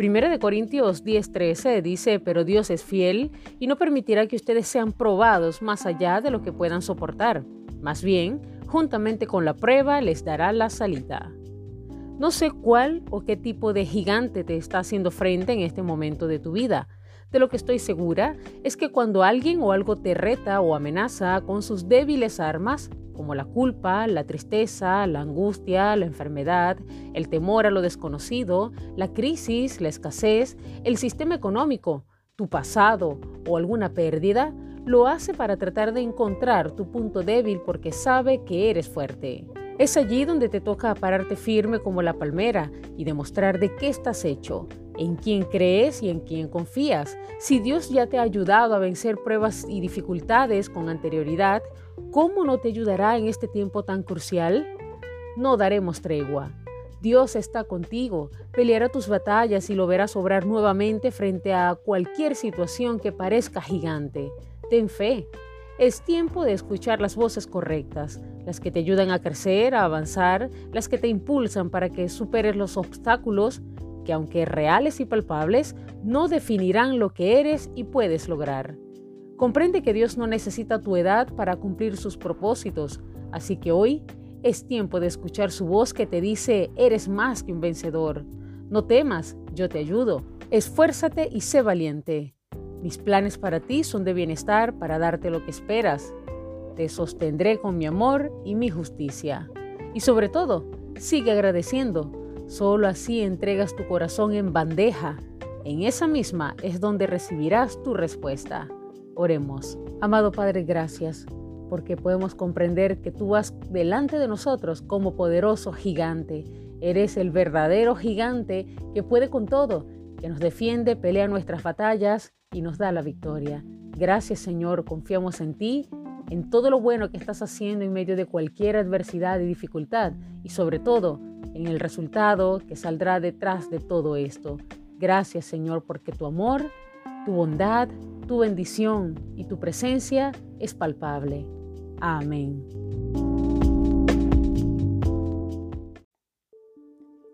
Primera de Corintios 10:13 dice, pero Dios es fiel y no permitirá que ustedes sean probados más allá de lo que puedan soportar. Más bien, juntamente con la prueba les dará la salida. No sé cuál o qué tipo de gigante te está haciendo frente en este momento de tu vida. De lo que estoy segura es que cuando alguien o algo te reta o amenaza con sus débiles armas, como la culpa, la tristeza, la angustia, la enfermedad, el temor a lo desconocido, la crisis, la escasez, el sistema económico, tu pasado o alguna pérdida, lo hace para tratar de encontrar tu punto débil porque sabe que eres fuerte. Es allí donde te toca pararte firme como la palmera y demostrar de qué estás hecho, en quién crees y en quién confías. Si Dios ya te ha ayudado a vencer pruebas y dificultades con anterioridad, ¿cómo no te ayudará en este tiempo tan crucial? No daremos tregua. Dios está contigo, peleará tus batallas y lo verás obrar nuevamente frente a cualquier situación que parezca gigante. Ten fe. Es tiempo de escuchar las voces correctas, las que te ayudan a crecer, a avanzar, las que te impulsan para que superes los obstáculos que aunque reales y palpables, no definirán lo que eres y puedes lograr. Comprende que Dios no necesita tu edad para cumplir sus propósitos, así que hoy es tiempo de escuchar su voz que te dice, eres más que un vencedor. No temas, yo te ayudo. Esfuérzate y sé valiente. Mis planes para ti son de bienestar para darte lo que esperas. Te sostendré con mi amor y mi justicia. Y sobre todo, sigue agradeciendo. Solo así entregas tu corazón en bandeja. En esa misma es donde recibirás tu respuesta. Oremos. Amado Padre, gracias porque podemos comprender que tú vas delante de nosotros como poderoso gigante. Eres el verdadero gigante que puede con todo, que nos defiende, pelea nuestras batallas y nos da la victoria. Gracias Señor, confiamos en ti, en todo lo bueno que estás haciendo en medio de cualquier adversidad y dificultad y sobre todo en el resultado que saldrá detrás de todo esto. Gracias Señor porque tu amor, tu bondad, tu bendición y tu presencia es palpable. Amén.